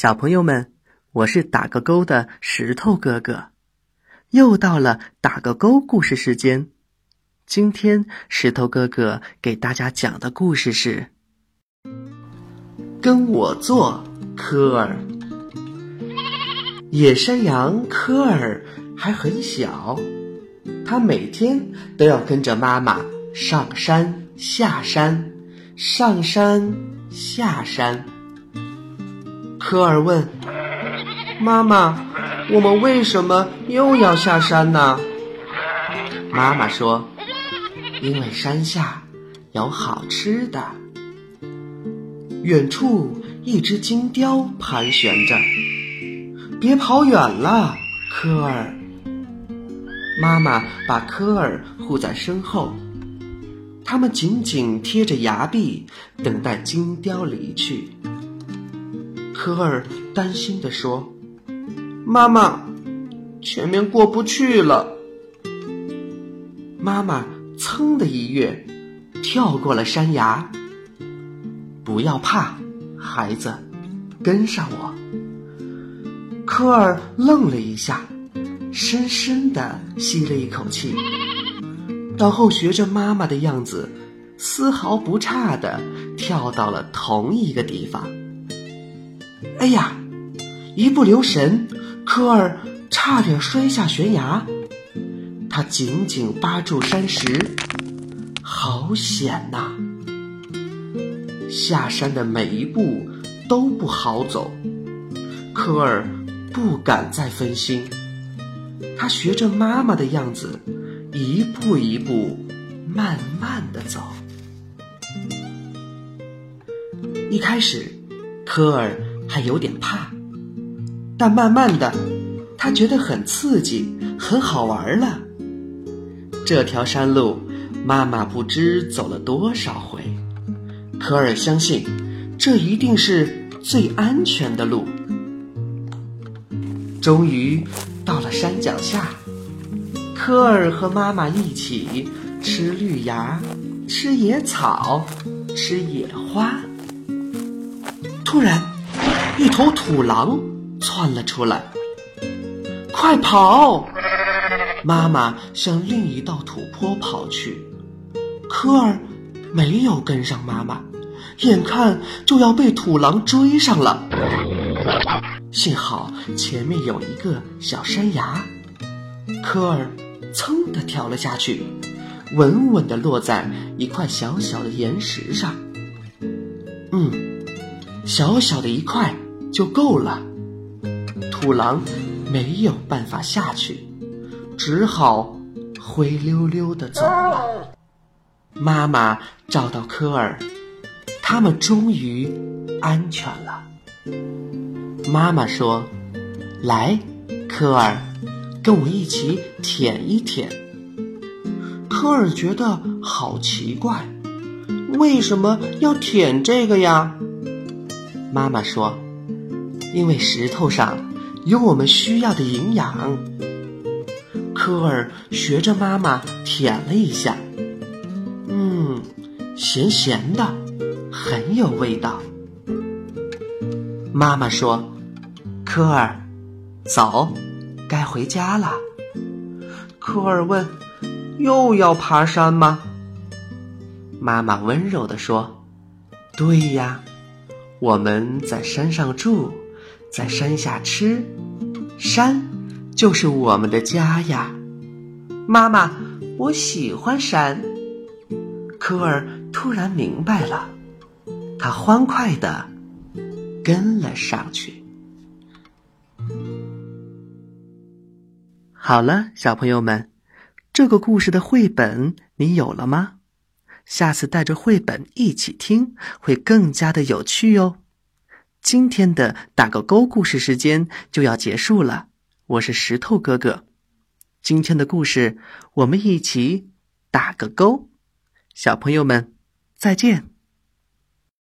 小朋友们，我是打个勾的石头哥哥，又到了打个勾故事时间。今天石头哥哥给大家讲的故事是：跟我做，科尔。野山羊科尔还很小，他每天都要跟着妈妈上山下山，上山下山。科尔问：“妈妈，我们为什么又要下山呢？”妈妈说：“因为山下有好吃的。”远处一只金雕盘旋着，别跑远了，科尔。妈妈把科尔护在身后，他们紧紧贴着崖壁，等待金雕离去。科尔担心地说：“妈妈，前面过不去了。”妈妈噌的一跃，跳过了山崖。不要怕，孩子，跟上我。科尔愣了一下，深深的吸了一口气，然后学着妈妈的样子，丝毫不差的跳到了同一个地方。哎呀！一不留神，科尔差点摔下悬崖。他紧紧扒住山石，好险呐！下山的每一步都不好走，科尔不敢再分心。他学着妈妈的样子，一步一步慢慢的走。一开始，科尔。还有点怕，但慢慢的，他觉得很刺激，很好玩了。这条山路，妈妈不知走了多少回。科尔相信，这一定是最安全的路。终于到了山脚下，科尔和妈妈一起吃绿芽，吃野草，吃野花。突然。一头土狼窜了出来，快跑！妈妈向另一道土坡跑去，科尔没有跟上妈妈，眼看就要被土狼追上了。幸好前面有一个小山崖，科尔噌的跳了下去，稳稳的落在一块小小的岩石上。嗯，小小的一块。就够了。土狼没有办法下去，只好灰溜溜的走了。妈妈找到科尔，他们终于安全了。妈妈说：“来，科尔，跟我一起舔一舔。”科尔觉得好奇怪，为什么要舔这个呀？妈妈说。因为石头上有我们需要的营养。科尔学着妈妈舔了一下，嗯，咸咸的，很有味道。妈妈说：“科尔，走，该回家了。”科尔问：“又要爬山吗？”妈妈温柔地说：“对呀，我们在山上住。”在山下吃，山就是我们的家呀。妈妈，我喜欢山。科尔突然明白了，他欢快的跟了上去。好了，小朋友们，这个故事的绘本你有了吗？下次带着绘本一起听，会更加的有趣哟。今天的打个勾故事时间就要结束了，我是石头哥哥。今天的故事我们一起打个勾，小朋友们再见。